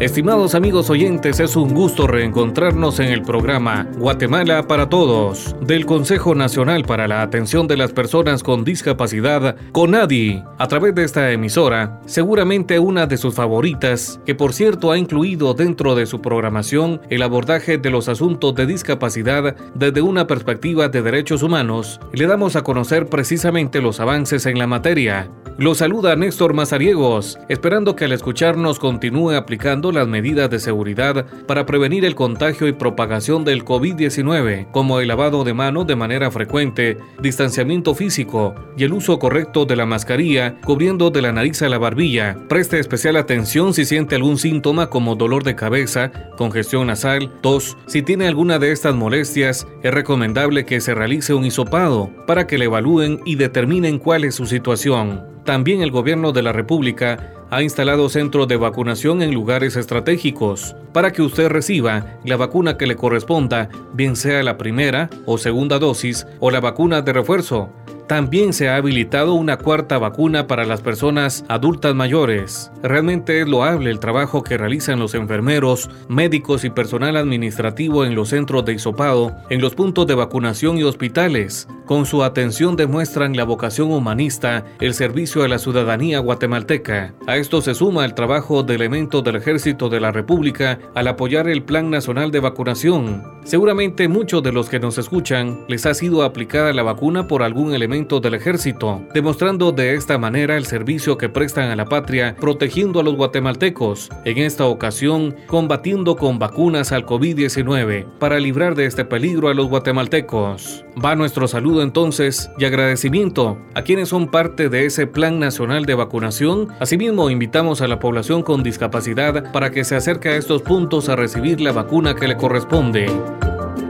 Estimados amigos oyentes, es un gusto reencontrarnos en el programa Guatemala para Todos del Consejo Nacional para la Atención de las Personas con Discapacidad, CONADI. A través de esta emisora, seguramente una de sus favoritas, que por cierto ha incluido dentro de su programación el abordaje de los asuntos de discapacidad desde una perspectiva de derechos humanos, le damos a conocer precisamente los avances en la materia. Lo saluda Néstor Mazariegos, esperando que al escucharnos continúe aplicando las medidas de seguridad para prevenir el contagio y propagación del COVID-19, como el lavado de manos de manera frecuente, distanciamiento físico y el uso correcto de la mascarilla cubriendo de la nariz a la barbilla. Preste especial atención si siente algún síntoma como dolor de cabeza, congestión nasal, tos. Si tiene alguna de estas molestias, es recomendable que se realice un hisopado para que le evalúen y determinen cuál es su situación. También el gobierno de la República ha instalado centros de vacunación en lugares estratégicos para que usted reciba la vacuna que le corresponda, bien sea la primera o segunda dosis o la vacuna de refuerzo. También se ha habilitado una cuarta vacuna para las personas adultas mayores. Realmente es loable el trabajo que realizan los enfermeros, médicos y personal administrativo en los centros de hisopado, en los puntos de vacunación y hospitales. Con su atención demuestran la vocación humanista, el servicio a la ciudadanía guatemalteca. A esto se suma el trabajo de elementos del Ejército de la República al apoyar el Plan Nacional de Vacunación. Seguramente muchos de los que nos escuchan les ha sido aplicada la vacuna por algún elemento del ejército, demostrando de esta manera el servicio que prestan a la patria protegiendo a los guatemaltecos, en esta ocasión combatiendo con vacunas al COVID-19 para librar de este peligro a los guatemaltecos. Va nuestro saludo entonces y agradecimiento a quienes son parte de ese Plan Nacional de Vacunación. Asimismo, invitamos a la población con discapacidad para que se acerque a estos puntos a recibir la vacuna que le corresponde.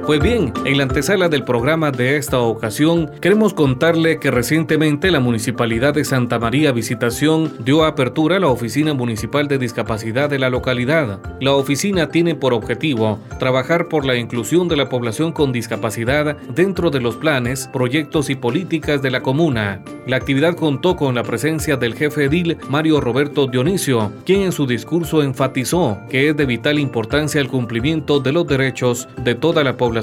Pues bien, en la antesala del programa de esta ocasión, queremos contarle que recientemente la Municipalidad de Santa María Visitación dio apertura a la Oficina Municipal de Discapacidad de la localidad. La oficina tiene por objetivo trabajar por la inclusión de la población con discapacidad dentro de los planes, proyectos y políticas de la comuna. La actividad contó con la presencia del jefe edil Mario Roberto Dionisio, quien en su discurso enfatizó que es de vital importancia el cumplimiento de los derechos de toda la población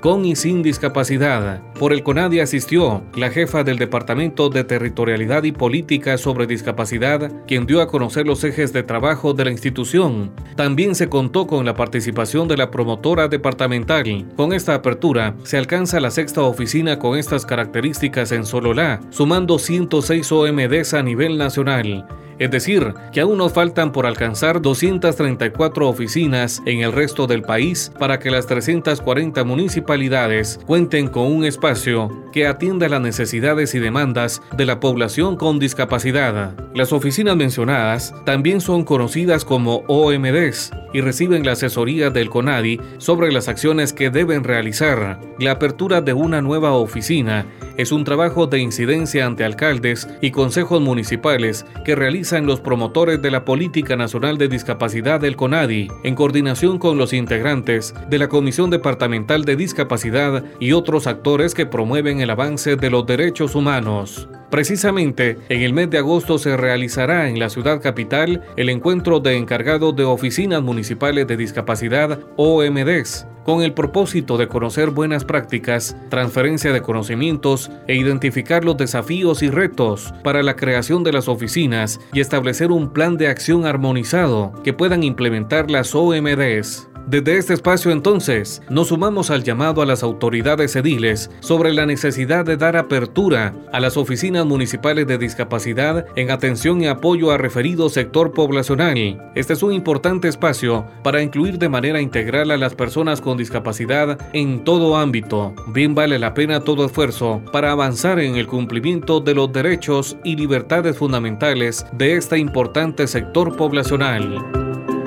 con y sin discapacidad. Por el CONADI asistió la jefa del Departamento de Territorialidad y Política sobre Discapacidad, quien dio a conocer los ejes de trabajo de la institución. También se contó con la participación de la promotora departamental. Con esta apertura, se alcanza la sexta oficina con estas características en Sololá, sumando 106 OMDs a nivel nacional. Es decir, que aún nos faltan por alcanzar 234 oficinas en el resto del país para que las 340 municipalidades cuenten con un espacio que atienda las necesidades y demandas de la población con discapacidad. Las oficinas mencionadas también son conocidas como OMDs y reciben la asesoría del CONADI sobre las acciones que deben realizar. La apertura de una nueva oficina es un trabajo de incidencia ante alcaldes y consejos municipales que realizan los promotores de la Política Nacional de Discapacidad del CONADI, en coordinación con los integrantes de la Comisión Departamental de Discapacidad y otros actores que promueven el avance de los derechos humanos. Precisamente, en el mes de agosto se realizará en la ciudad capital el encuentro de encargados de oficinas municipales de discapacidad OMDs, con el propósito de conocer buenas prácticas, transferencia de conocimientos e identificar los desafíos y retos para la creación de las oficinas y establecer un plan de acción armonizado que puedan implementar las OMDs. Desde este espacio entonces nos sumamos al llamado a las autoridades ediles sobre la necesidad de dar apertura a las oficinas municipales de discapacidad en atención y apoyo a referido sector poblacional. Este es un importante espacio para incluir de manera integral a las personas con discapacidad en todo ámbito. Bien vale la pena todo esfuerzo para avanzar en el cumplimiento de los derechos y libertades fundamentales de este importante sector poblacional.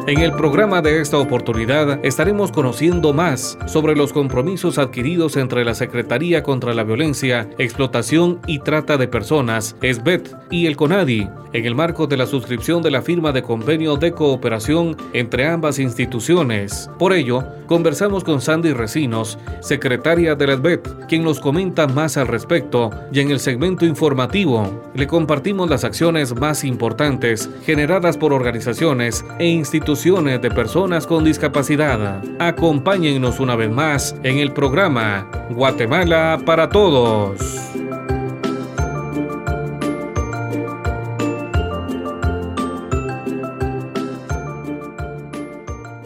En el programa de esta oportunidad estaremos conociendo más sobre los compromisos adquiridos entre la Secretaría contra la Violencia, Explotación y Trata de Personas, SBET, y el CONADI, en el marco de la suscripción de la firma de convenio de cooperación entre ambas instituciones. Por ello, conversamos con Sandy Recinos, secretaria de la quien nos comenta más al respecto y en el segmento informativo le compartimos las acciones más importantes generadas por organizaciones e instituciones de personas con discapacidad. Acompáñennos una vez más en el programa Guatemala para Todos.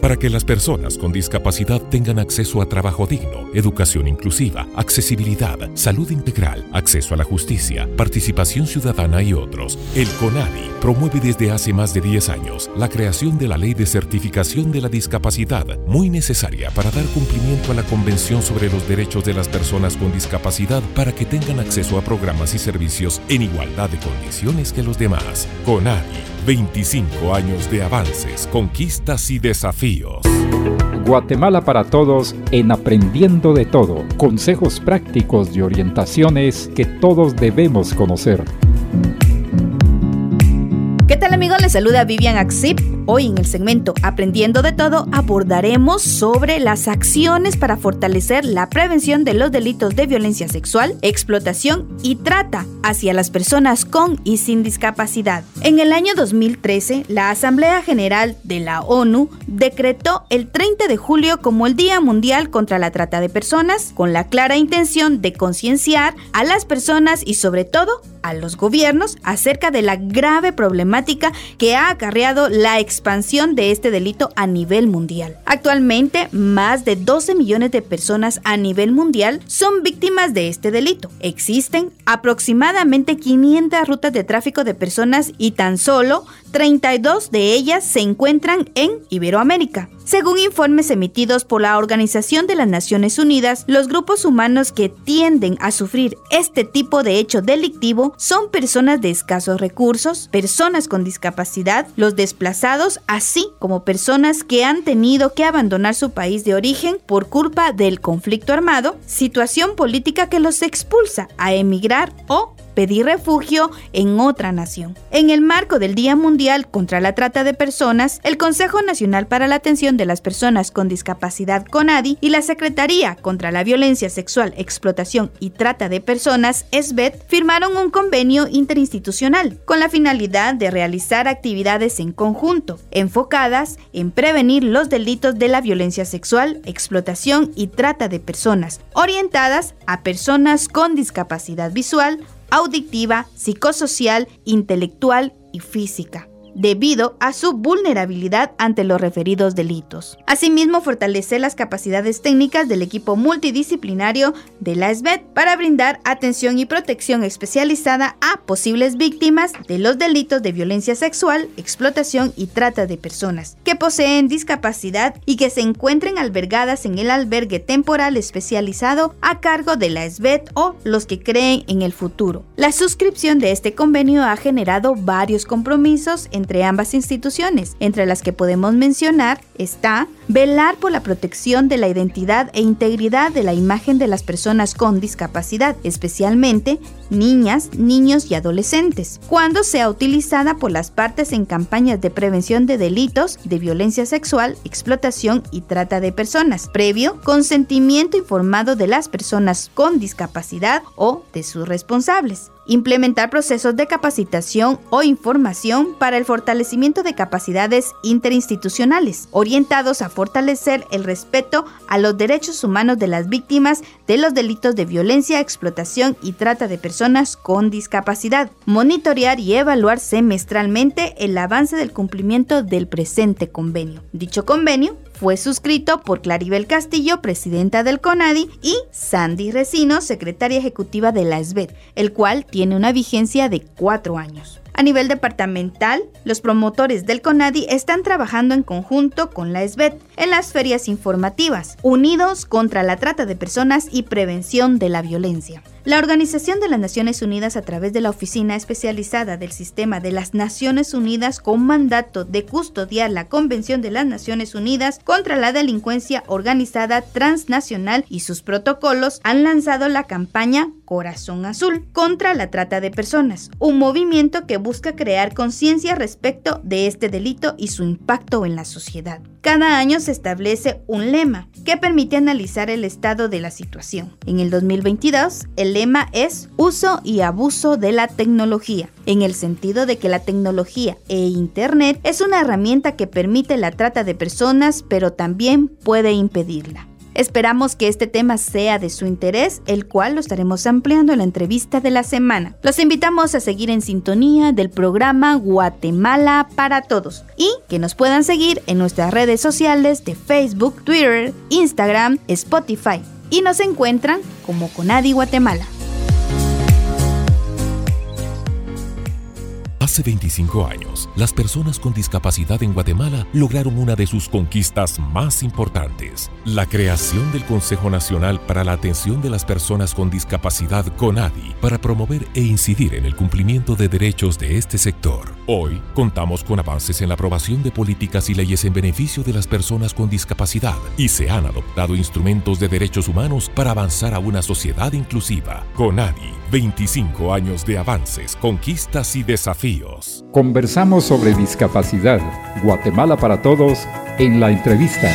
Para que las personas con discapacidad tengan acceso a trabajo digno, educación inclusiva, accesibilidad, salud integral, acceso a la justicia, participación ciudadana y otros. El CONADI promueve desde hace más de 10 años la creación de la Ley de Certificación de la Discapacidad, muy necesaria para dar cumplimiento a la Convención sobre los Derechos de las Personas con Discapacidad para que tengan acceso a programas y servicios en igualdad de condiciones que los demás. CONADI 25 años de avances, conquistas y desafíos. Guatemala para todos en Aprendiendo de Todo. Consejos prácticos y orientaciones que todos debemos conocer. ¿Qué tal amigos? Les saluda Vivian Axip. Hoy en el segmento Aprendiendo de Todo abordaremos sobre las acciones para fortalecer la prevención de los delitos de violencia sexual, explotación y trata hacia las personas con y sin discapacidad. En el año 2013, la Asamblea General de la ONU decretó el 30 de julio como el Día Mundial contra la Trata de Personas, con la clara intención de concienciar a las personas y sobre todo a los gobiernos acerca de la grave problemática que ha acarreado la expansión de este delito a nivel mundial. Actualmente, más de 12 millones de personas a nivel mundial son víctimas de este delito. Existen aproximadamente 500 rutas de tráfico de personas y tan solo 32 de ellas se encuentran en Iberoamérica. Según informes emitidos por la Organización de las Naciones Unidas, los grupos humanos que tienden a sufrir este tipo de hecho delictivo son personas de escasos recursos, personas con discapacidad, los desplazados, así como personas que han tenido que abandonar su país de origen por culpa del conflicto armado, situación política que los expulsa a emigrar o pedir refugio en otra nación. En el marco del Día Mundial contra la Trata de Personas, el Consejo Nacional para la Atención de las Personas con Discapacidad CONADI y la Secretaría contra la Violencia Sexual, Explotación y Trata de Personas, SBET, firmaron un convenio interinstitucional con la finalidad de realizar actividades en conjunto, enfocadas en prevenir los delitos de la violencia sexual, explotación y trata de personas, orientadas a personas con discapacidad visual, auditiva, psicosocial, intelectual y física debido a su vulnerabilidad ante los referidos delitos. Asimismo, fortalecer las capacidades técnicas del equipo multidisciplinario de la SBET para brindar atención y protección especializada a posibles víctimas de los delitos de violencia sexual, explotación y trata de personas que poseen discapacidad y que se encuentren albergadas en el albergue temporal especializado a cargo de la SBET o los que creen en el futuro. La suscripción de este convenio ha generado varios compromisos en entre ambas instituciones, entre las que podemos mencionar está velar por la protección de la identidad e integridad de la imagen de las personas con discapacidad, especialmente niñas, niños y adolescentes, cuando sea utilizada por las partes en campañas de prevención de delitos de violencia sexual, explotación y trata de personas, previo consentimiento informado de las personas con discapacidad o de sus responsables implementar procesos de capacitación o información para el fortalecimiento de capacidades interinstitucionales, orientados a fortalecer el respeto a los derechos humanos de las víctimas de los delitos de violencia, explotación y trata de personas con discapacidad, monitorear y evaluar semestralmente el avance del cumplimiento del presente convenio. Dicho convenio fue suscrito por Claribel Castillo, presidenta del CONADI, y Sandy Resino, secretaria ejecutiva de la SBED, el cual tiene una vigencia de cuatro años. A nivel departamental, los promotores del CONADI están trabajando en conjunto con la SBET en las ferias informativas, unidos contra la trata de personas y prevención de la violencia. La Organización de las Naciones Unidas a través de la Oficina Especializada del Sistema de las Naciones Unidas con mandato de custodiar la Convención de las Naciones Unidas contra la Delincuencia Organizada Transnacional y sus protocolos han lanzado la campaña Corazón Azul contra la trata de personas, un movimiento que busca crear conciencia respecto de este delito y su impacto en la sociedad. Cada año se establece un lema que permite analizar el estado de la situación. En el 2022, el lema es uso y abuso de la tecnología, en el sentido de que la tecnología e Internet es una herramienta que permite la trata de personas, pero también puede impedirla. Esperamos que este tema sea de su interés, el cual lo estaremos ampliando en la entrevista de la semana. Los invitamos a seguir en sintonía del programa Guatemala para Todos y que nos puedan seguir en nuestras redes sociales de Facebook, Twitter, Instagram, Spotify y nos encuentran como Conadi Guatemala. Hace 25 años, las personas con discapacidad en Guatemala lograron una de sus conquistas más importantes, la creación del Consejo Nacional para la Atención de las Personas con Discapacidad CONADI, para promover e incidir en el cumplimiento de derechos de este sector. Hoy contamos con avances en la aprobación de políticas y leyes en beneficio de las personas con discapacidad y se han adoptado instrumentos de derechos humanos para avanzar a una sociedad inclusiva. CONADI, 25 años de avances, conquistas y desafíos. Conversamos sobre discapacidad. Guatemala para todos en la entrevista.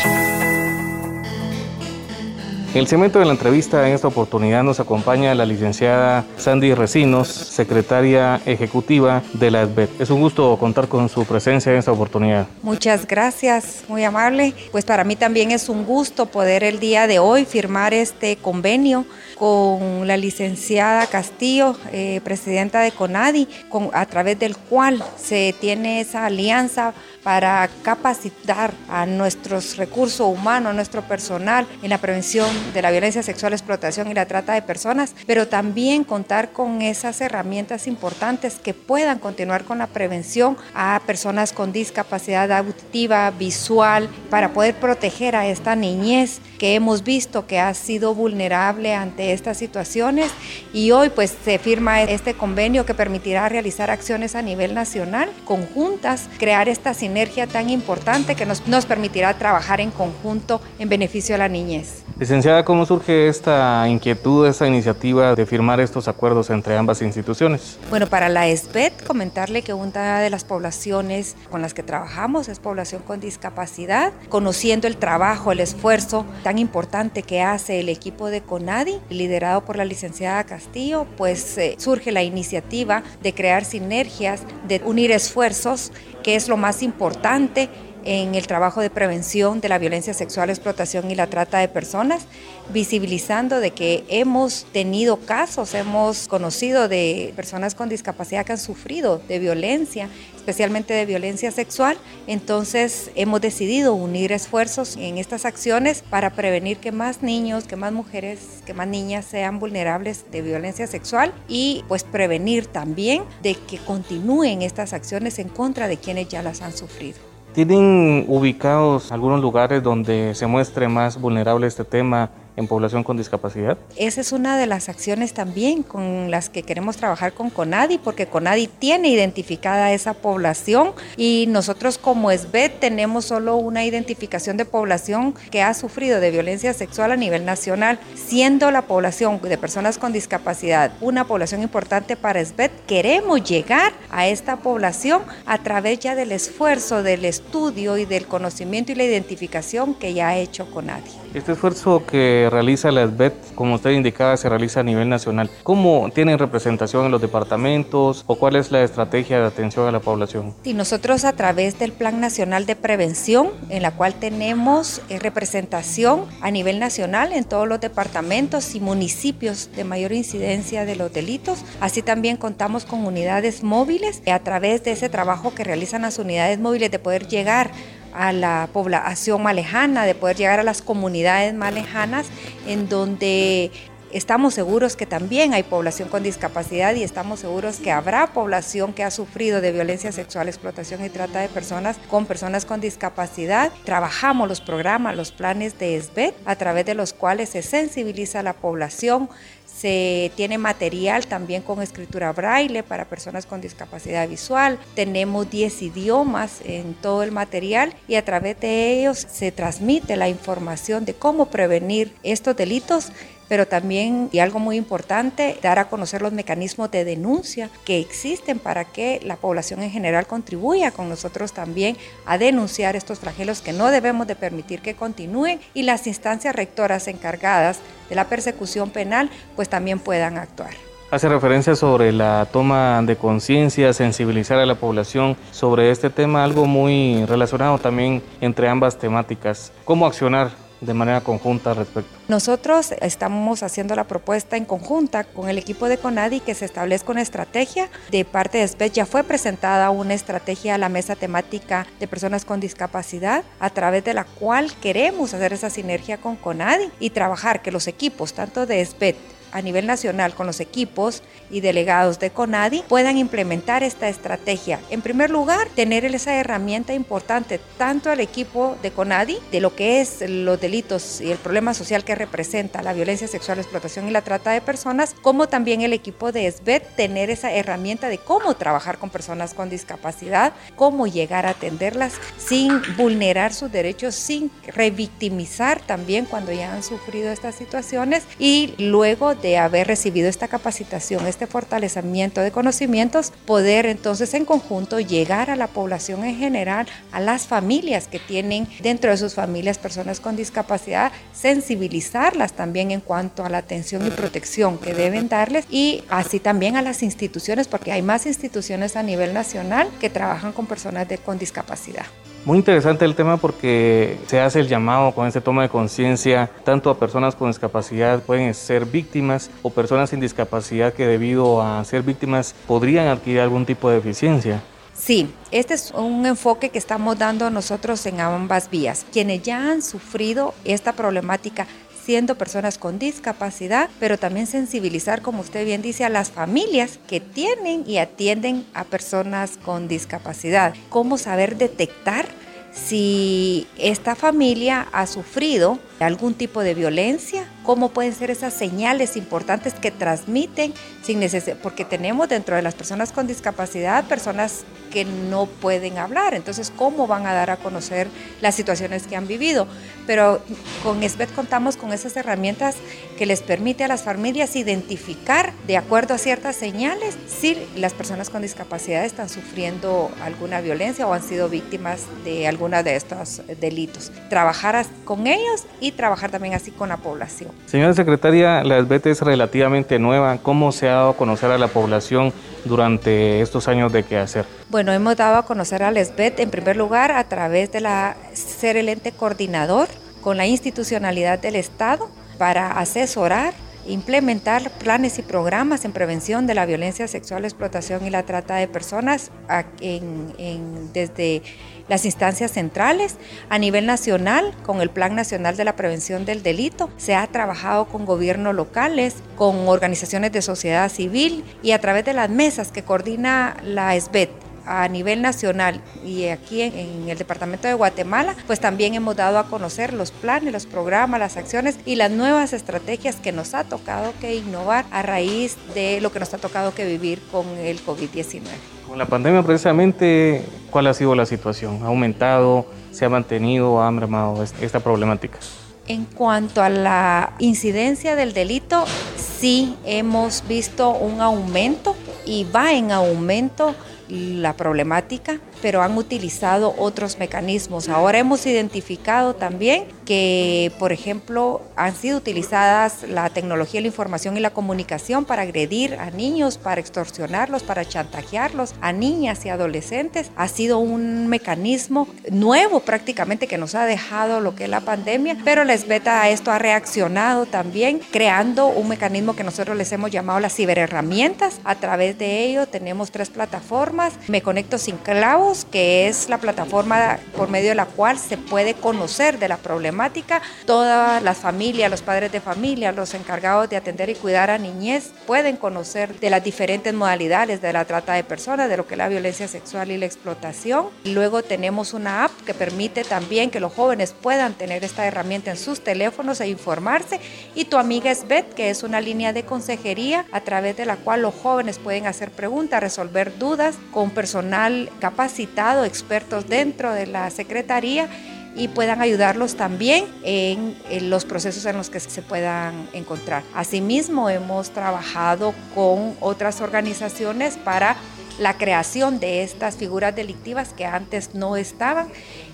En el segmento de la entrevista, en esta oportunidad, nos acompaña la licenciada Sandy Recinos, secretaria ejecutiva de la SBET. Es un gusto contar con su presencia en esta oportunidad. Muchas gracias, muy amable. Pues para mí también es un gusto poder el día de hoy firmar este convenio con la licenciada Castillo, eh, presidenta de CONADI, con, a través del cual se tiene esa alianza para capacitar a nuestros recursos humanos, a nuestro personal en la prevención de la violencia sexual, explotación y la trata de personas, pero también contar con esas herramientas importantes que puedan continuar con la prevención a personas con discapacidad auditiva, visual, para poder proteger a esta niñez que hemos visto que ha sido vulnerable ante estas situaciones y hoy pues se firma este convenio que permitirá realizar acciones a nivel nacional conjuntas, crear esta sinergia tan importante que nos, nos permitirá trabajar en conjunto en beneficio de la niñez. Licenciada, ¿cómo surge esta inquietud, esta iniciativa de firmar estos acuerdos entre ambas instituciones? Bueno, para la SBET, comentarle que una de las poblaciones con las que trabajamos es población con discapacidad, conociendo el trabajo, el esfuerzo tan importante que hace el equipo de CONADI, liderado por la licenciada Castillo, pues eh, surge la iniciativa de crear sinergias, de unir esfuerzos, que es lo más importante en el trabajo de prevención de la violencia sexual, explotación y la trata de personas, visibilizando de que hemos tenido casos, hemos conocido de personas con discapacidad que han sufrido de violencia, especialmente de violencia sexual. Entonces hemos decidido unir esfuerzos en estas acciones para prevenir que más niños, que más mujeres, que más niñas sean vulnerables de violencia sexual y pues prevenir también de que continúen estas acciones en contra de quienes ya las han sufrido. ¿Tienen ubicados algunos lugares donde se muestre más vulnerable este tema en población con discapacidad? Esa es una de las acciones también con las que queremos trabajar con CONADI, porque CONADI tiene identificada esa población y nosotros como SBET tenemos solo una identificación de población que ha sufrido de violencia sexual a nivel nacional, siendo la población de personas con discapacidad una población importante para SBET, queremos llegar a esta población a través ya del esfuerzo, del estudio y del conocimiento y la identificación que ya ha hecho CONADI. Este esfuerzo realiza la SBET, como usted indicaba, se realiza a nivel nacional. ¿Cómo tienen representación en los departamentos o cuál es la estrategia de atención a la población? Sí, nosotros a través del Plan Nacional de Prevención, en la cual tenemos eh, representación a nivel nacional en todos los departamentos y municipios de mayor incidencia de los delitos. Así también contamos con unidades móviles a través de ese trabajo que realizan las unidades móviles de poder llegar a la población más lejana, de poder llegar a las comunidades más lejanas, en donde estamos seguros que también hay población con discapacidad y estamos seguros que habrá población que ha sufrido de violencia sexual, explotación y trata de personas con personas con discapacidad. Trabajamos los programas, los planes de SBET a través de los cuales se sensibiliza a la población, se tiene material también con escritura braille para personas con discapacidad visual. Tenemos 10 idiomas en todo el material y a través de ellos se transmite la información de cómo prevenir estos delitos pero también, y algo muy importante, dar a conocer los mecanismos de denuncia que existen para que la población en general contribuya con nosotros también a denunciar estos flagelos que no debemos de permitir que continúen y las instancias rectoras encargadas de la persecución penal pues también puedan actuar. Hace referencia sobre la toma de conciencia, sensibilizar a la población sobre este tema, algo muy relacionado también entre ambas temáticas. ¿Cómo accionar de manera conjunta al respecto. Nosotros estamos haciendo la propuesta en conjunta con el equipo de CONADI que se establezca una estrategia. De parte de SPEC ya fue presentada una estrategia a la mesa temática de personas con discapacidad a través de la cual queremos hacer esa sinergia con CONADI y trabajar que los equipos, tanto de SPEC a nivel nacional con los equipos y delegados de CONADI puedan implementar esta estrategia. En primer lugar, tener esa herramienta importante tanto al equipo de CONADI de lo que es los delitos y el problema social que representa la violencia sexual, la explotación y la trata de personas, como también el equipo de SBET tener esa herramienta de cómo trabajar con personas con discapacidad, cómo llegar a atenderlas sin vulnerar sus derechos, sin revictimizar también cuando ya han sufrido estas situaciones y luego de haber recibido esta capacitación, este fortalecimiento de conocimientos, poder entonces en conjunto llegar a la población en general, a las familias que tienen dentro de sus familias personas con discapacidad, sensibilizarlas también en cuanto a la atención y protección que deben darles y así también a las instituciones, porque hay más instituciones a nivel nacional que trabajan con personas con discapacidad. Muy interesante el tema porque se hace el llamado con este toma de conciencia tanto a personas con discapacidad pueden ser víctimas o personas sin discapacidad que debido a ser víctimas podrían adquirir algún tipo de deficiencia. Sí, este es un enfoque que estamos dando nosotros en ambas vías. Quienes ya han sufrido esta problemática siendo personas con discapacidad, pero también sensibilizar, como usted bien dice, a las familias que tienen y atienden a personas con discapacidad. Cómo saber detectar si esta familia ha sufrido algún tipo de violencia, cómo pueden ser esas señales importantes que transmiten sin necesidad, porque tenemos dentro de las personas con discapacidad personas que no pueden hablar, entonces cómo van a dar a conocer las situaciones que han vivido. Pero con SBET contamos con esas herramientas que les permite a las familias identificar de acuerdo a ciertas señales si las personas con discapacidad están sufriendo alguna violencia o han sido víctimas de alguna de estos delitos. Trabajar con ellos y trabajar también así con la población. Señora secretaria, la SBET es relativamente nueva. ¿Cómo se ha dado a conocer a la población durante estos años de qué hacer? Bueno, hemos dado a conocer al SBET en primer lugar a través de la ser el ente coordinador con la institucionalidad del Estado para asesorar implementar planes y programas en prevención de la violencia sexual, explotación y la trata de personas desde las instancias centrales. A nivel nacional, con el Plan Nacional de la Prevención del Delito, se ha trabajado con gobiernos locales, con organizaciones de sociedad civil y a través de las mesas que coordina la SBET a nivel nacional y aquí en, el departamento de Guatemala, pues también hemos dado a conocer los planes, los programas, las acciones y las nuevas estrategias que nos ha tocado que innovar a raíz de lo que nos ha tocado que vivir con el COVID-19. Con la pandemia precisamente, ¿cuál ha sido la situación? ¿Ha aumentado? ¿Se ha mantenido? ¿Ha mermado esta problemática? En cuanto a la incidencia del delito, sí hemos visto un aumento y va en aumento la problemática, pero han utilizado otros mecanismos. Ahora hemos identificado también que, por ejemplo, han sido utilizadas la tecnología, la información y la comunicación para agredir a niños, para extorsionarlos, para chantajearlos, a niñas y adolescentes. Ha sido un mecanismo nuevo prácticamente que nos ha dejado lo que es la pandemia, pero la SBETA a esto ha reaccionado también, creando un mecanismo que nosotros les hemos llamado las ciberherramientas. A través de ello tenemos tres plataformas me Conecto Sin Clavos, que es la plataforma por medio de la cual se puede conocer de la problemática problemática, todas las familias, los padres de familia, los encargados de atender y cuidar a niñez pueden conocer de las diferentes modalidades de la trata de personas, de lo que es la violencia sexual y la explotación. Luego tenemos una app que permite también que los jóvenes puedan tener esta herramienta en sus teléfonos e informarse. Y tu amiga es Bet, que es una línea de consejería a través de la cual los jóvenes pueden hacer preguntas, resolver dudas con personal capacitado, expertos dentro de la Secretaría y puedan ayudarlos también en, los procesos en los que se puedan encontrar. Asimismo, hemos trabajado con otras organizaciones para la creación de estas figuras delictivas que antes no estaban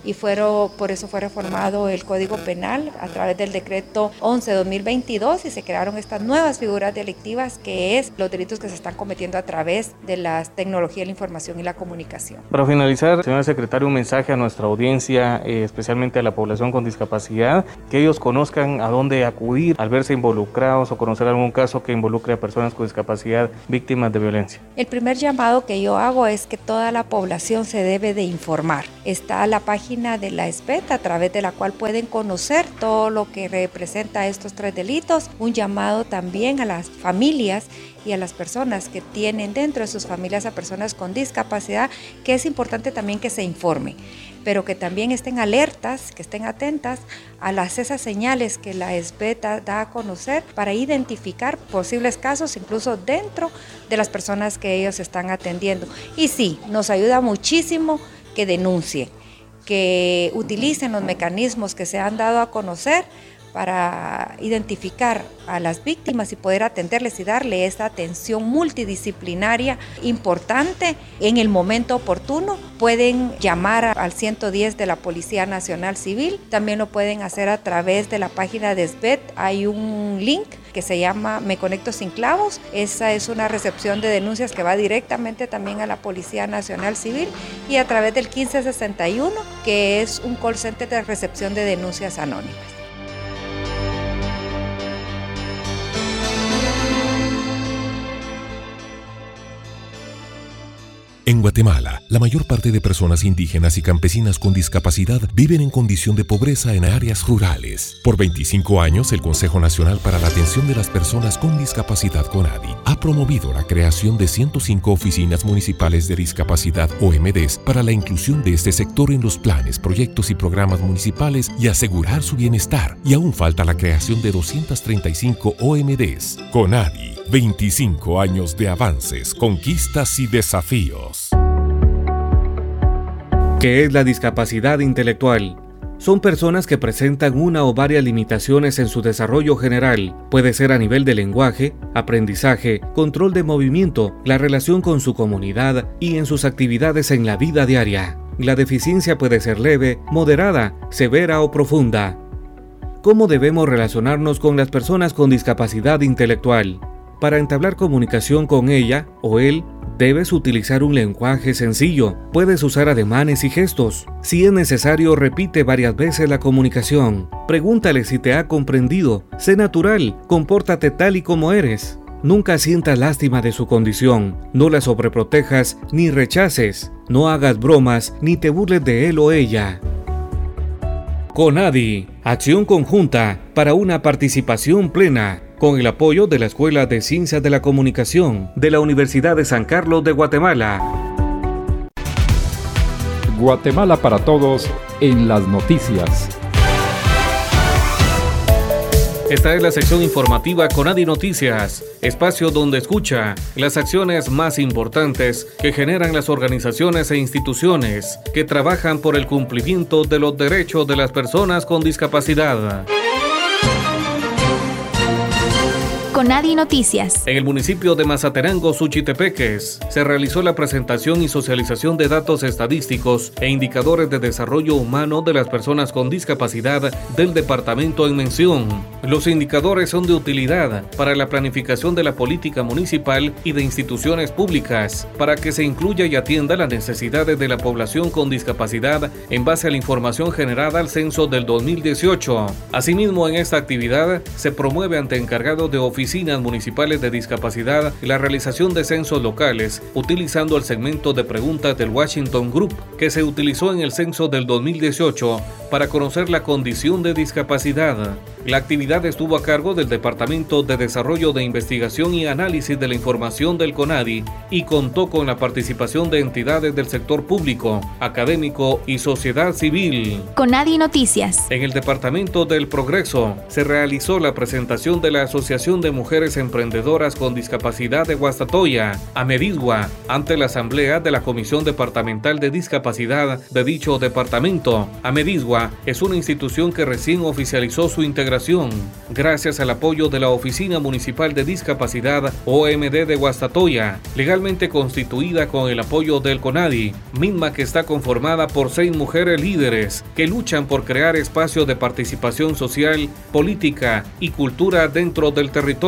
y fueron, por eso fue reformado el Código Penal a través del decreto 11-2022 y se crearon estas nuevas figuras delictivas que es los delitos que se están cometiendo a través de las tecnologías de la información y la comunicación. Para finalizar, señor secretario, un mensaje a nuestra audiencia, eh, especialmente a la población con discapacidad, que ellos conozcan a dónde acudir al verse involucrados o conocer algún caso que involucre a personas con discapacidad víctimas de violencia. El primer llamado que yo hago es que toda la población se debe de informar. Está la página de la SPET a través de la cual pueden conocer todo lo que representa estos tres delitos. Un llamado también a las familias y a las personas que tienen dentro de sus familias a personas con discapacidad, que es importante también que se informe, pero que también estén alertas, que estén atentas a las esas señales que la SPET da a conocer para identificar posibles casos incluso dentro de las personas que ellos están atendiendo. Y sí, nos ayuda muchísimo que denuncien que utilicen los mecanismos que se han dado a conocer para identificar a las víctimas y poder atenderles y darle esta atención multidisciplinaria importante en el momento oportuno. Pueden llamar al 110 de la Policía Nacional Civil, también lo pueden hacer a través de la página de SBET, hay un link que se llama Me Conecto Sin Clavos. Esa es una recepción de denuncias que va directamente también a la Policía Nacional Civil y a través del 1561, que es un call center de recepción de denuncias anónimas. En Guatemala, la mayor parte de personas indígenas y campesinas con discapacidad viven en condición de pobreza en áreas rurales. Por 25 años, el Consejo Nacional para la Atención de las Personas con Discapacidad CONADI ha promovido la creación de 105 oficinas municipales de discapacidad OMDs para la inclusión de este sector en los planes, proyectos y programas municipales y asegurar su bienestar. Y aún falta la creación de 235 OMDs. CONADI 25 años de avances, conquistas y desafíos. ¿Qué es la discapacidad intelectual? Son personas que presentan una o varias limitaciones en su desarrollo general. Puede ser a nivel de lenguaje, aprendizaje, control de movimiento, la relación con su comunidad y en sus actividades en la vida diaria. La deficiencia puede ser leve, moderada, severa o profunda. ¿Cómo debemos relacionarnos con las personas con discapacidad intelectual? Para entablar comunicación con ella o él, debes utilizar un lenguaje sencillo. Puedes usar ademanes y gestos. Si es necesario, repite varias veces la comunicación. Pregúntale si te ha comprendido. Sé natural, compórtate tal y como eres. Nunca sientas lástima de su condición, no la sobreprotejas ni rechaces, no hagas bromas ni te burles de él o ella. CONADI, acción conjunta para una participación plena con el apoyo de la Escuela de Ciencias de la Comunicación de la Universidad de San Carlos de Guatemala. Guatemala para todos en las noticias. Esta es la sección informativa Conadi Noticias, espacio donde escucha las acciones más importantes que generan las organizaciones e instituciones que trabajan por el cumplimiento de los derechos de las personas con discapacidad. Conadi Noticias. En el municipio de Mazaterango, Suchitepeques, se realizó la presentación y socialización de datos estadísticos e indicadores de desarrollo humano de las personas con discapacidad del departamento en mención. Los indicadores son de utilidad para la planificación de la política municipal y de instituciones públicas, para que se incluya y atienda las necesidades de la población con discapacidad en base a la información generada al censo del 2018. Asimismo, en esta actividad se promueve ante encargado de oficina oficinas municipales de discapacidad la realización de censos locales utilizando el segmento de preguntas del Washington Group que se utilizó en el censo del 2018 para conocer la condición de discapacidad. La actividad estuvo a cargo del Departamento de Desarrollo de Investigación y Análisis de la Información del CONADI y contó con la participación de entidades del sector público, académico y sociedad civil. CONADI Noticias. En el Departamento del Progreso se realizó la presentación de la Asociación de Mujeres Emprendedoras con Discapacidad de Guastatoya, Ameridua, ante la Asamblea de la Comisión Departamental de Discapacidad de dicho departamento. Ameridua es una institución que recién oficializó su integración gracias al apoyo de la Oficina Municipal de Discapacidad OMD de Guastatoya, legalmente constituida con el apoyo del CONADI, misma que está conformada por seis mujeres líderes que luchan por crear espacios de participación social, política y cultura dentro del territorio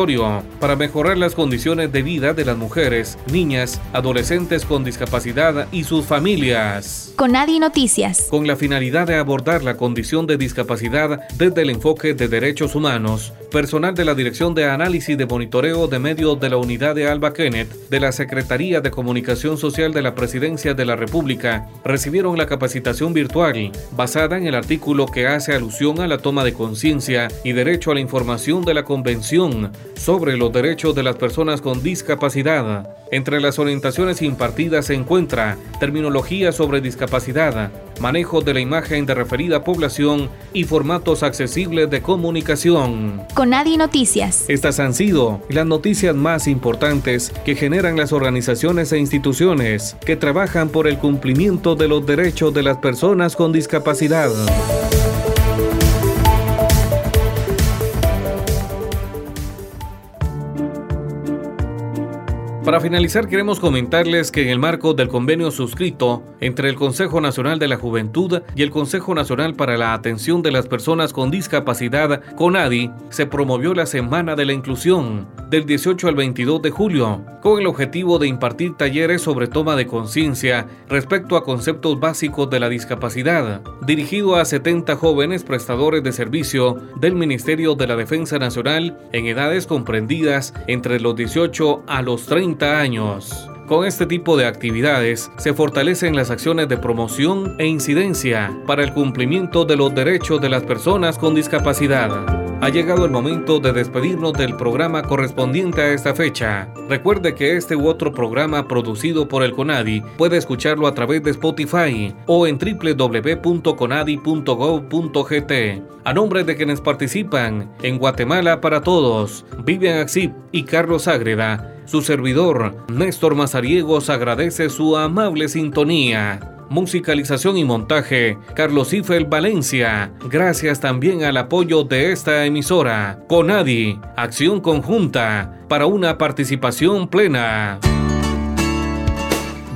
para mejorar las condiciones de vida de las mujeres, niñas, adolescentes con discapacidad y sus familias. CONADI Noticias. Con la finalidad de abordar la condición de discapacidad desde el enfoque de Derechos Humanos, personal de la Dirección de Análisis de Monitoreo de Medios de la Unidad de Alba Kenneth de la Secretaría de Comunicación Social de la Presidencia de la República recibieron la capacitación virtual basada en el artículo que hace alusión a la toma de conciencia y derecho a la información de la Convención sobre los derechos de las personas con discapacidad. Entre las orientaciones impartidas se encuentra terminología sobre discapacidad, manejo de la imagen de referida población y formatos accesibles de comunicación. Conadi Noticias. Estas han sido las noticias más importantes que generan las organizaciones e instituciones que trabajan por el cumplimiento de los derechos de las personas con discapacidad. Para finalizar, queremos comentarles que en el marco del convenio suscrito entre el Consejo Nacional de la Juventud y el Consejo Nacional para la Atención de las Personas con Discapacidad, CONADI, se promovió la Semana de la Inclusión del 18 al 22 de julio, con el objetivo de impartir talleres sobre toma de conciencia respecto a conceptos básicos de la discapacidad, dirigido a 70 jóvenes prestadores de servicio del Ministerio de la Defensa Nacional en edades comprendidas entre los 18 a los 30 años. Con este tipo de actividades se fortalecen las acciones de promoción e incidencia para el cumplimiento de los derechos de las personas con discapacidad. Ha llegado el momento de despedirnos del programa correspondiente a esta fecha. Recuerde que este u otro programa producido por el CONADI puede escucharlo a través de Spotify o en www.conadi.gov.gt. A nombre de quienes participan en Guatemala para Todos, Vivian Axip y Carlos Ágreda, su servidor, Néstor Mazariegos, agradece su amable sintonía. Musicalización y montaje, Carlos Ifel Valencia. Gracias también al apoyo de esta emisora. Conadi, acción conjunta para una participación plena.